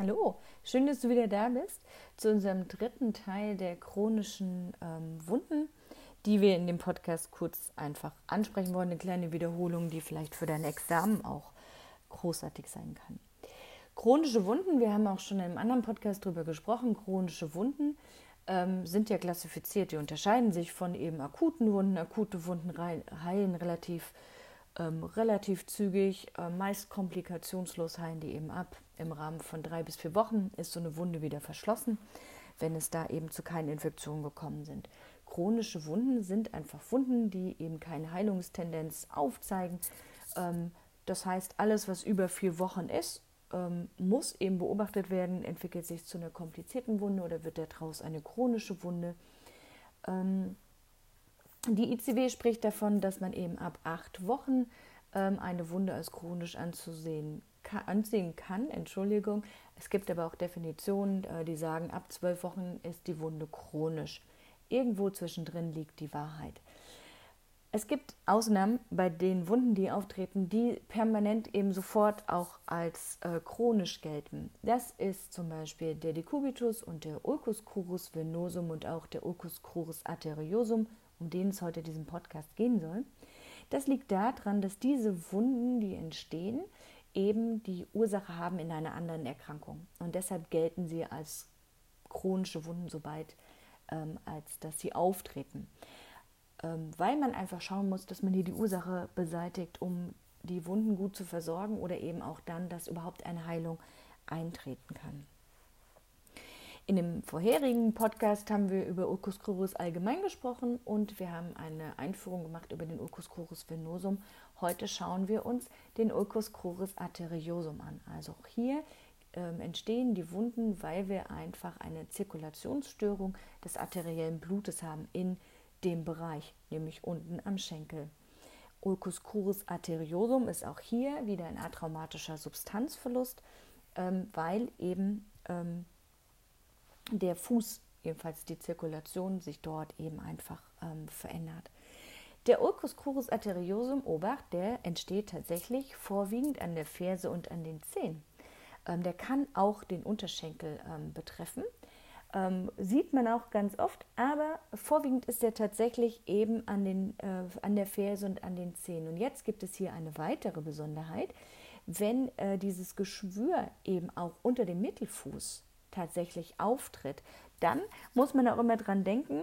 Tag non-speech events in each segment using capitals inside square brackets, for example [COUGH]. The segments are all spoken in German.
Hallo, schön, dass du wieder da bist zu unserem dritten Teil der chronischen ähm, Wunden, die wir in dem Podcast kurz einfach ansprechen wollen. Eine kleine Wiederholung, die vielleicht für dein Examen auch großartig sein kann. Chronische Wunden, wir haben auch schon in einem anderen Podcast darüber gesprochen, chronische Wunden ähm, sind ja klassifiziert, die unterscheiden sich von eben akuten Wunden. Akute Wunden heilen relativ ähm, relativ zügig, äh, meist komplikationslos heilen die eben ab. Im Rahmen von drei bis vier Wochen ist so eine Wunde wieder verschlossen, wenn es da eben zu keinen Infektionen gekommen sind. Chronische Wunden sind einfach Wunden, die eben keine Heilungstendenz aufzeigen. Ähm, das heißt, alles, was über vier Wochen ist, ähm, muss eben beobachtet werden, entwickelt sich zu einer komplizierten Wunde oder wird daraus eine chronische Wunde. Ähm, die ICW spricht davon, dass man eben ab acht Wochen ähm, eine Wunde als chronisch anzusehen kann, ansehen kann. Entschuldigung. Es gibt aber auch Definitionen, äh, die sagen, ab zwölf Wochen ist die Wunde chronisch. Irgendwo zwischendrin liegt die Wahrheit. Es gibt Ausnahmen bei den Wunden, die auftreten, die permanent eben sofort auch als äh, chronisch gelten. Das ist zum Beispiel der Decubitus und der Ulcus crurus venosum und auch der Ulcus crurus arteriosum um den es heute diesem Podcast gehen soll. Das liegt daran, dass diese Wunden, die entstehen, eben die Ursache haben in einer anderen Erkrankung. Und deshalb gelten sie als chronische Wunden, sobald ähm, als dass sie auftreten. Ähm, weil man einfach schauen muss, dass man hier die Ursache beseitigt, um die Wunden gut zu versorgen oder eben auch dann, dass überhaupt eine Heilung eintreten kann. In dem vorherigen Podcast haben wir über Ulcus crurus allgemein gesprochen und wir haben eine Einführung gemacht über den Ulcus crurus venosum. Heute schauen wir uns den Ulcus crurus arteriosum an. Also auch hier ähm, entstehen die Wunden, weil wir einfach eine Zirkulationsstörung des arteriellen Blutes haben in dem Bereich, nämlich unten am Schenkel. Ulcus crurus arteriosum ist auch hier wieder ein atraumatischer Substanzverlust, ähm, weil eben ähm, der Fuß, jedenfalls die Zirkulation, sich dort eben einfach ähm, verändert. Der Ulcus crurus arteriosum, Obacht, der entsteht tatsächlich vorwiegend an der Ferse und an den Zehen. Ähm, der kann auch den Unterschenkel ähm, betreffen. Ähm, sieht man auch ganz oft, aber vorwiegend ist er tatsächlich eben an, den, äh, an der Ferse und an den Zehen. Und jetzt gibt es hier eine weitere Besonderheit. Wenn äh, dieses Geschwür eben auch unter dem Mittelfuß tatsächlich auftritt, dann muss man auch immer dran denken,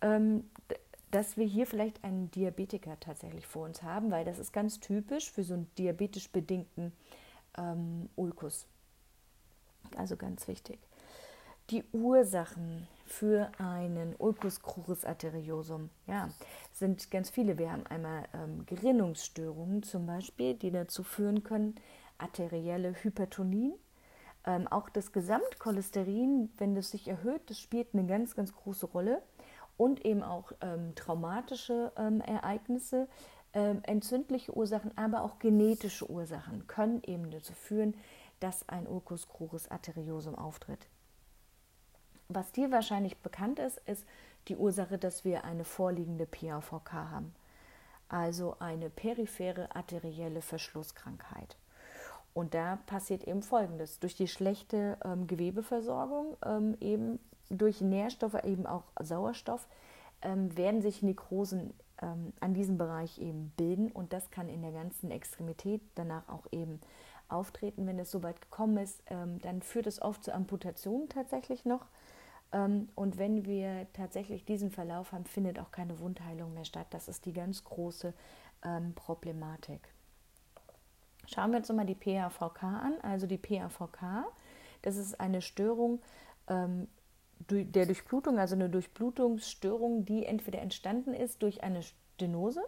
ähm, dass wir hier vielleicht einen Diabetiker tatsächlich vor uns haben, weil das ist ganz typisch für so einen diabetisch bedingten ähm, Ulkus. Also ganz wichtig. Die Ursachen für einen Ulcus crurus arteriosum ja, sind ganz viele. Wir haben einmal ähm, Gerinnungsstörungen zum Beispiel, die dazu führen können, arterielle Hypertonie, ähm, auch das Gesamtcholesterin, wenn das sich erhöht, das spielt eine ganz, ganz große Rolle. Und eben auch ähm, traumatische ähm, Ereignisse, ähm, entzündliche Ursachen, aber auch genetische Ursachen können eben dazu führen, dass ein Ulcus crurus arteriosum auftritt. Was dir wahrscheinlich bekannt ist, ist die Ursache, dass wir eine vorliegende PAVK haben, also eine periphere arterielle Verschlusskrankheit. Und da passiert eben Folgendes. Durch die schlechte ähm, Gewebeversorgung, ähm, eben durch Nährstoffe, eben auch Sauerstoff, ähm, werden sich Nekrosen ähm, an diesem Bereich eben bilden und das kann in der ganzen Extremität danach auch eben auftreten. Wenn es soweit gekommen ist, ähm, dann führt es oft zu Amputationen tatsächlich noch. Ähm, und wenn wir tatsächlich diesen Verlauf haben, findet auch keine Wundheilung mehr statt. Das ist die ganz große Problematik. Schauen wir uns nochmal die PAVK an. Also die PAVK, das ist eine Störung ähm, der Durchblutung, also eine Durchblutungsstörung, die entweder entstanden ist durch eine Stenose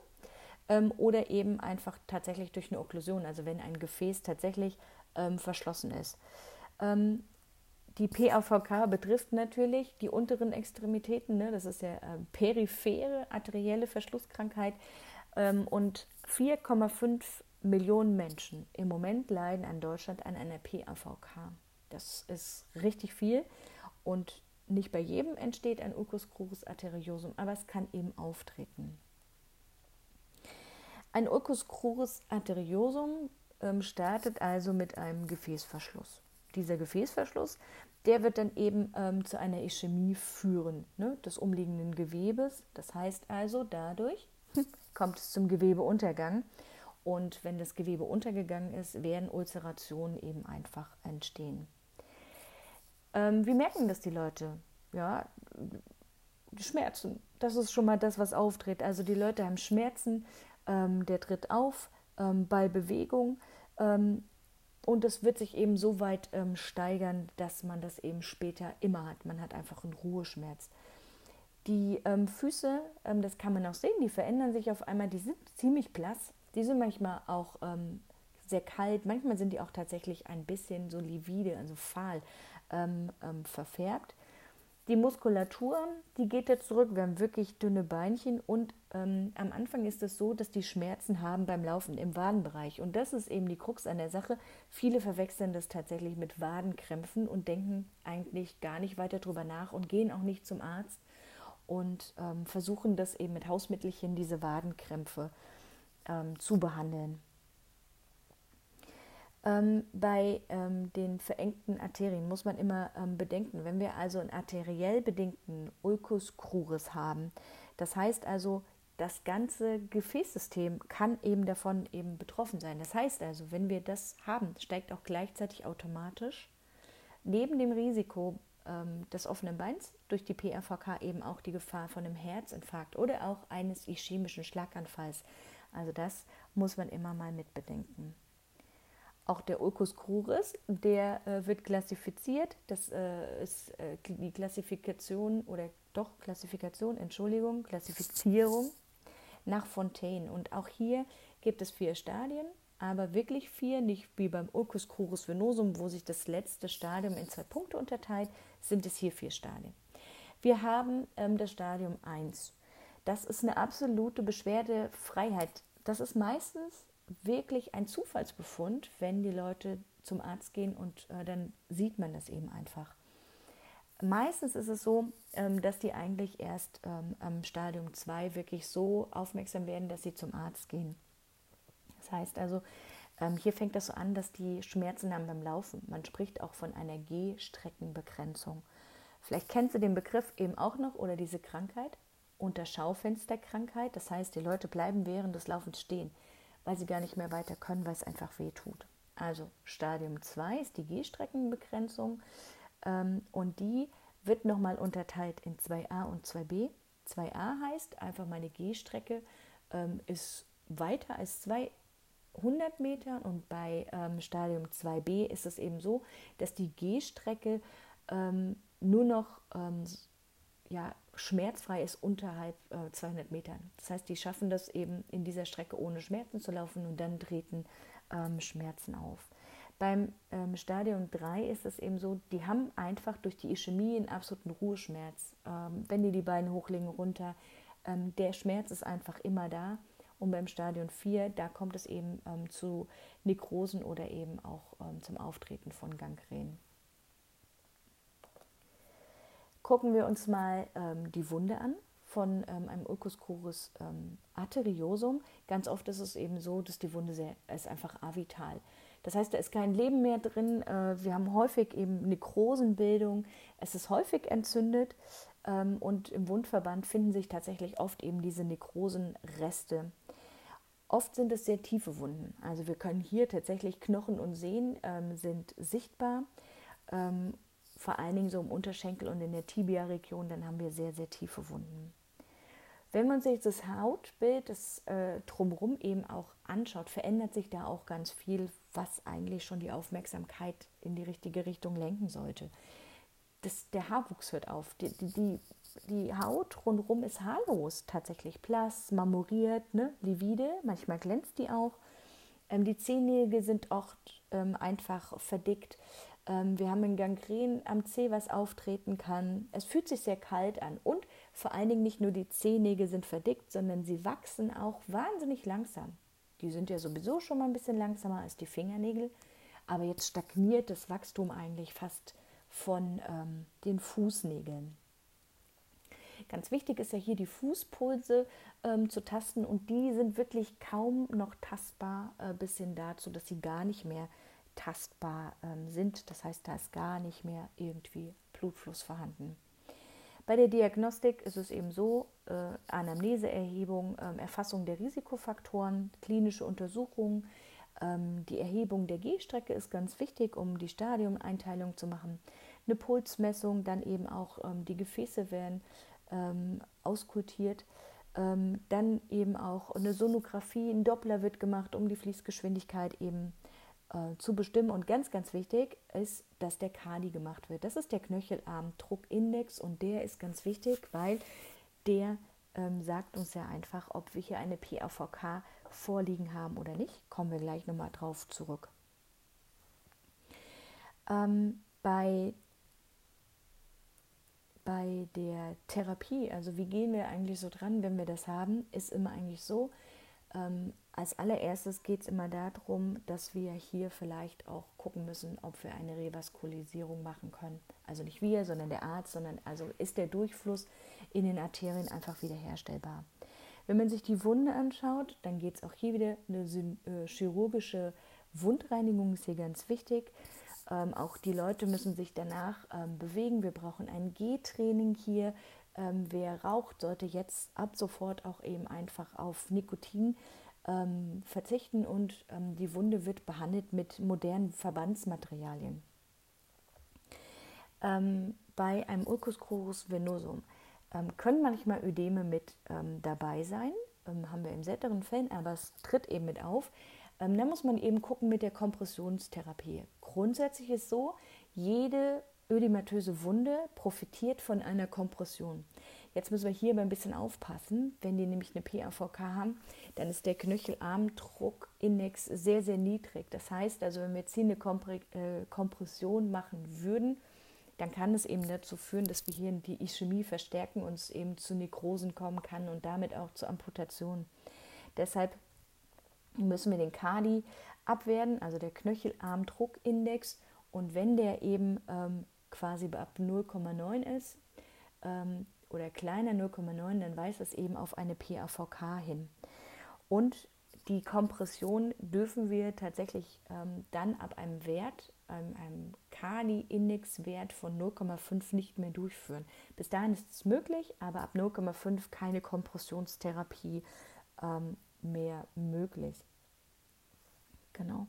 ähm, oder eben einfach tatsächlich durch eine Okklusion, also wenn ein Gefäß tatsächlich ähm, verschlossen ist. Ähm, die PAVK betrifft natürlich die unteren Extremitäten, ne? das ist ja äh, periphere arterielle Verschlusskrankheit ähm, und 4,5 Millionen Menschen im Moment leiden an Deutschland an einer PAVK. Das ist richtig viel und nicht bei jedem entsteht ein Ulcus crurus arteriosum, aber es kann eben auftreten. Ein Ulcus crurus arteriosum ähm, startet also mit einem Gefäßverschluss. dieser Gefäßverschluss, der wird dann eben ähm, zu einer Ischämie führen ne, des umliegenden Gewebes. Das heißt also, dadurch [LAUGHS] kommt es zum Gewebeuntergang. Und wenn das Gewebe untergegangen ist, werden Ulcerationen eben einfach entstehen. Ähm, wie merken das die Leute? Ja, die Schmerzen. Das ist schon mal das, was auftritt. Also die Leute haben Schmerzen, ähm, der tritt auf ähm, bei Bewegung. Ähm, und es wird sich eben so weit ähm, steigern, dass man das eben später immer hat. Man hat einfach einen Ruheschmerz. Die ähm, Füße, das kann man auch sehen, die verändern sich auf einmal. Die sind ziemlich blass. Die sind manchmal auch ähm, sehr kalt. Manchmal sind die auch tatsächlich ein bisschen so livide, also fahl ähm, ähm, verfärbt. Die Muskulatur, die geht jetzt zurück. Wir haben wirklich dünne Beinchen und ähm, am Anfang ist es so, dass die Schmerzen haben beim Laufen im Wadenbereich. Und das ist eben die Krux an der Sache. Viele verwechseln das tatsächlich mit Wadenkrämpfen und denken eigentlich gar nicht weiter drüber nach und gehen auch nicht zum Arzt und ähm, versuchen das eben mit Hausmittelchen, diese Wadenkrämpfe ähm, zu behandeln. Ähm, bei ähm, den verengten Arterien muss man immer ähm, bedenken, wenn wir also einen arteriell bedingten Ulcus cruris haben, das heißt also, das ganze Gefäßsystem kann eben davon eben betroffen sein. Das heißt also, wenn wir das haben, steigt auch gleichzeitig automatisch neben dem Risiko ähm, des offenen Beins durch die PRVK eben auch die Gefahr von einem Herzinfarkt oder auch eines ischämischen Schlaganfalls. Also das muss man immer mal mitbedenken. Auch der Ulcus cruris, der äh, wird klassifiziert. Das äh, ist äh, die Klassifikation oder doch Klassifikation, Entschuldigung, Klassifizierung nach Fontaine. Und auch hier gibt es vier Stadien, aber wirklich vier, nicht wie beim Ulcus cruris venosum, wo sich das letzte Stadium in zwei Punkte unterteilt, sind es hier vier Stadien. Wir haben ähm, das Stadium 1. Das ist eine absolute Beschwerdefreiheit. Das ist meistens wirklich ein Zufallsbefund, wenn die Leute zum Arzt gehen und äh, dann sieht man das eben einfach. Meistens ist es so, ähm, dass die eigentlich erst ähm, am Stadium 2 wirklich so aufmerksam werden, dass sie zum Arzt gehen. Das heißt also, ähm, hier fängt das so an, dass die Schmerzen haben beim Laufen. Man spricht auch von einer Gehstreckenbegrenzung. Vielleicht kennst du den Begriff eben auch noch oder diese Krankheit unter Schaufensterkrankheit. Das heißt, die Leute bleiben während des Laufens stehen weil sie gar nicht mehr weiter können, weil es einfach weh tut. Also Stadium 2 ist die Gehstreckenbegrenzung ähm, und die wird nochmal unterteilt in 2a und 2b. 2a heißt einfach meine Gehstrecke ähm, ist weiter als 200 Meter und bei ähm, Stadium 2b ist es eben so, dass die Gehstrecke ähm, nur noch ähm, ja, schmerzfrei ist unterhalb äh, 200 Metern. Das heißt, die schaffen das eben in dieser Strecke ohne Schmerzen zu laufen und dann treten ähm, Schmerzen auf. Beim ähm, Stadium 3 ist es eben so, die haben einfach durch die Ischämie einen absoluten Ruheschmerz. Ähm, wenn die die Beine hochlegen, runter, ähm, der Schmerz ist einfach immer da. Und beim Stadium 4, da kommt es eben ähm, zu Nekrosen oder eben auch ähm, zum Auftreten von Gangrenen gucken wir uns mal ähm, die Wunde an von ähm, einem Ulcus cruris ähm, arteriosum. Ganz oft ist es eben so, dass die Wunde sehr, ist einfach avital. Das heißt, da ist kein Leben mehr drin. Äh, wir haben häufig eben Nekrosenbildung. Es ist häufig entzündet ähm, und im Wundverband finden sich tatsächlich oft eben diese Nekrosenreste. Oft sind es sehr tiefe Wunden. Also wir können hier tatsächlich Knochen und Sehnen ähm, sind sichtbar ähm, vor allen Dingen so im Unterschenkel und in der Tibia-Region, dann haben wir sehr, sehr tiefe Wunden. Wenn man sich das Hautbild das äh, drumherum eben auch anschaut, verändert sich da auch ganz viel, was eigentlich schon die Aufmerksamkeit in die richtige Richtung lenken sollte. Das, der Haarwuchs hört auf. Die, die, die Haut rundherum ist haarlos, tatsächlich blass, marmoriert, ne? livide, manchmal glänzt die auch. Ähm, die Zehennägel sind oft ähm, einfach verdickt. Ähm, wir haben ein Gangren am Zeh, was auftreten kann. Es fühlt sich sehr kalt an. Und vor allen Dingen nicht nur die Zehennägel sind verdickt, sondern sie wachsen auch wahnsinnig langsam. Die sind ja sowieso schon mal ein bisschen langsamer als die Fingernägel. Aber jetzt stagniert das Wachstum eigentlich fast von ähm, den Fußnägeln. Ganz wichtig ist ja hier die Fußpulse ähm, zu tasten und die sind wirklich kaum noch tastbar äh, bis hin dazu, dass sie gar nicht mehr tastbar ähm, sind. Das heißt, da ist gar nicht mehr irgendwie Blutfluss vorhanden. Bei der Diagnostik ist es eben so, äh, Anamneseerhebung, äh, Erfassung der Risikofaktoren, klinische Untersuchungen, ähm, die Erhebung der Gehstrecke ist ganz wichtig, um die Stadiumeinteilung zu machen. Eine Pulsmessung, dann eben auch ähm, die Gefäße werden ähm, auskultiert. Ähm, dann eben auch eine Sonographie, ein Doppler wird gemacht, um die Fließgeschwindigkeit eben äh, zu bestimmen. Und ganz, ganz wichtig ist, dass der Kadi gemacht wird. Das ist der Knöchelarm-Druckindex und der ist ganz wichtig, weil der ähm, sagt uns ja einfach, ob wir hier eine PAVK vorliegen haben oder nicht. Kommen wir gleich nochmal drauf zurück. Ähm, bei, bei der Therapie, also wie gehen wir eigentlich so dran, wenn wir das haben, ist immer eigentlich so, ähm, als allererstes geht es immer darum, dass wir hier vielleicht auch gucken müssen, ob wir eine Revaskulisierung machen können. Also nicht wir, sondern der Arzt, sondern also ist der Durchfluss in den Arterien einfach wiederherstellbar. Wenn man sich die Wunde anschaut, dann geht es auch hier wieder eine äh, chirurgische Wundreinigung, ist hier ganz wichtig. Ähm, auch die Leute müssen sich danach ähm, bewegen. Wir brauchen ein G-Training hier. Ähm, wer raucht, sollte jetzt ab sofort auch eben einfach auf Nikotin ähm, verzichten und ähm, die Wunde wird behandelt mit modernen Verbandsmaterialien. Ähm, bei einem Ulcus crurus venosum ähm, können manchmal Ödeme mit ähm, dabei sein, haben wir in seltenen Fällen, aber es tritt eben mit auf. Ähm, dann muss man eben gucken mit der Kompressionstherapie. Grundsätzlich ist so, jede ödematöse Wunde profitiert von einer Kompression. Jetzt müssen wir hier mal ein bisschen aufpassen. Wenn die nämlich eine PAVK haben, dann ist der Knöchelarmdruckindex sehr, sehr niedrig. Das heißt also, wenn wir jetzt hier eine äh, Kompression machen würden, dann kann es eben dazu führen, dass wir hier die Ischämie verstärken und es eben zu Nekrosen kommen kann und damit auch zu Amputationen. Deshalb müssen wir den Kadi abwerten, also der Knöchelarmdruckindex. Und wenn der eben ähm, quasi ab 0,9 ist ähm, oder kleiner 0,9, dann weist es eben auf eine PAVK hin. Und die Kompression dürfen wir tatsächlich ähm, dann ab einem Wert, einem, einem Kali-Index-Wert von 0,5 nicht mehr durchführen. Bis dahin ist es möglich, aber ab 0,5 keine Kompressionstherapie ähm, mehr möglich. Genau.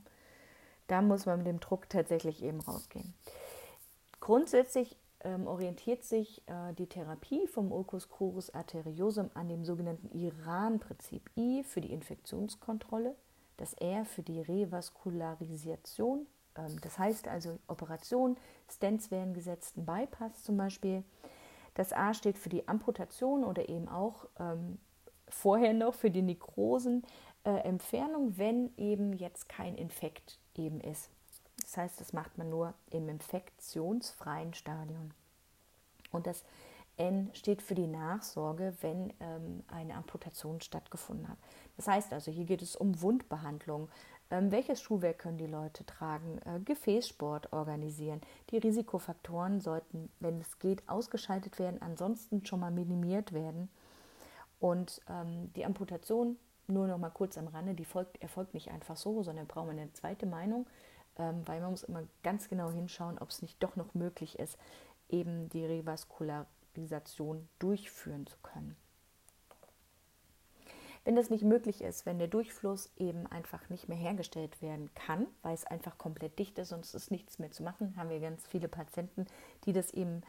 Da muss man mit dem Druck tatsächlich eben rausgehen. Grundsätzlich ähm, orientiert sich äh, die Therapie vom Ulcus crurus arteriosum an dem sogenannten Iran-Prinzip. I für die Infektionskontrolle, das R für die Revaskularisation. Ähm, das heißt also Operation, Stents werden gesetzt, ein Bypass zum Beispiel. Das A steht für die Amputation oder eben auch ähm, vorher noch für die Nekrosenentfernung, äh, wenn eben jetzt kein Infekt eben ist. Das heißt, das macht man nur im infektionsfreien Stadion. Und das N steht für die Nachsorge, wenn ähm, eine Amputation stattgefunden hat. Das heißt also, hier geht es um Wundbehandlung. Ähm, welches Schuhwerk können die Leute tragen? Äh, Gefäßsport organisieren. Die Risikofaktoren sollten, wenn es geht, ausgeschaltet werden, ansonsten schon mal minimiert werden. Und ähm, die Amputation, nur noch mal kurz am Rande, die folgt, erfolgt nicht einfach so, sondern braucht man eine zweite Meinung ähm, weil man muss immer ganz genau hinschauen, ob es nicht doch noch möglich ist, eben die Revaskularisation durchführen zu können. Wenn das nicht möglich ist, wenn der Durchfluss eben einfach nicht mehr hergestellt werden kann, weil es einfach komplett dicht ist und es ist nichts mehr zu machen, haben wir ganz viele Patienten, die das eben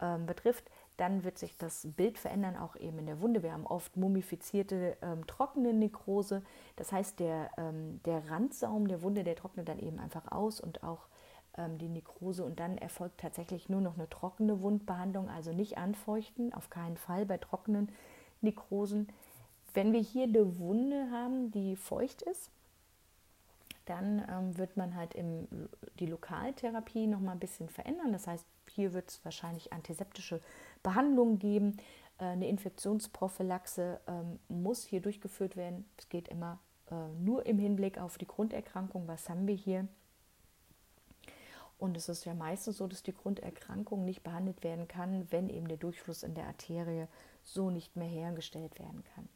ähm, betrifft, dann wird sich das Bild verändern, auch eben in der Wunde. Wir haben oft mumifizierte, ähm, trockene Nekrose. Das heißt, der, ähm, der Randsaum der Wunde, der trocknet dann eben einfach aus und auch ähm, die Nekrose. Und dann erfolgt tatsächlich nur noch eine trockene Wundbehandlung, also nicht anfeuchten, auf keinen Fall bei trockenen Nekrosen. Wenn wir hier eine Wunde haben, die feucht ist, dann ähm, wird man halt im, die Lokaltherapie noch mal ein bisschen verändern. Das heißt, hier wird es wahrscheinlich antiseptische Behandlungen geben. Äh, eine Infektionsprophylaxe ähm, muss hier durchgeführt werden. Es geht immer äh, nur im Hinblick auf die Grunderkrankung. Was haben wir hier? Und es ist ja meistens so, dass die Grunderkrankung nicht behandelt werden kann, wenn eben der Durchfluss in der Arterie so nicht mehr hergestellt werden kann.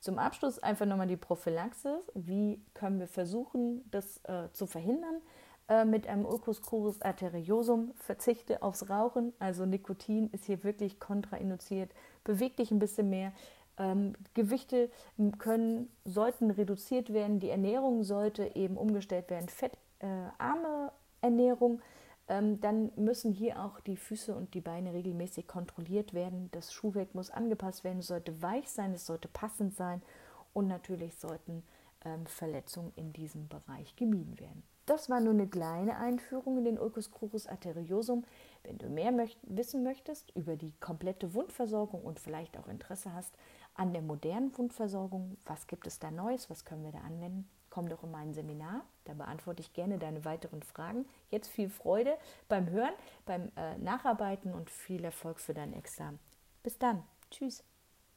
Zum Abschluss einfach nochmal die Prophylaxe. Wie können wir versuchen, das äh, zu verhindern? Äh, mit einem Ulcus crurus arteriosum. Verzichte aufs Rauchen, also Nikotin ist hier wirklich kontrainduziert. Beweg dich ein bisschen mehr. Ähm, Gewichte können, sollten reduziert werden. Die Ernährung sollte eben umgestellt werden. Fettarme äh, Ernährung. Ähm, dann müssen hier auch die Füße und die Beine regelmäßig kontrolliert werden. Das Schuhwerk muss angepasst werden. Es sollte weich sein, es sollte passend sein. Und natürlich sollten ähm, Verletzungen in diesem Bereich gemieden werden. Das war nur eine kleine Einführung in den Ulcus crurus arteriosum. Wenn du mehr möcht wissen möchtest über die komplette Wundversorgung und vielleicht auch Interesse hast an der modernen Wundversorgung, was gibt es da Neues, was können wir da anwenden, komm doch in mein Seminar. Da beantworte ich gerne deine weiteren Fragen. Jetzt viel Freude beim Hören, beim äh, Nacharbeiten und viel Erfolg für dein Examen. Bis dann. Tschüss.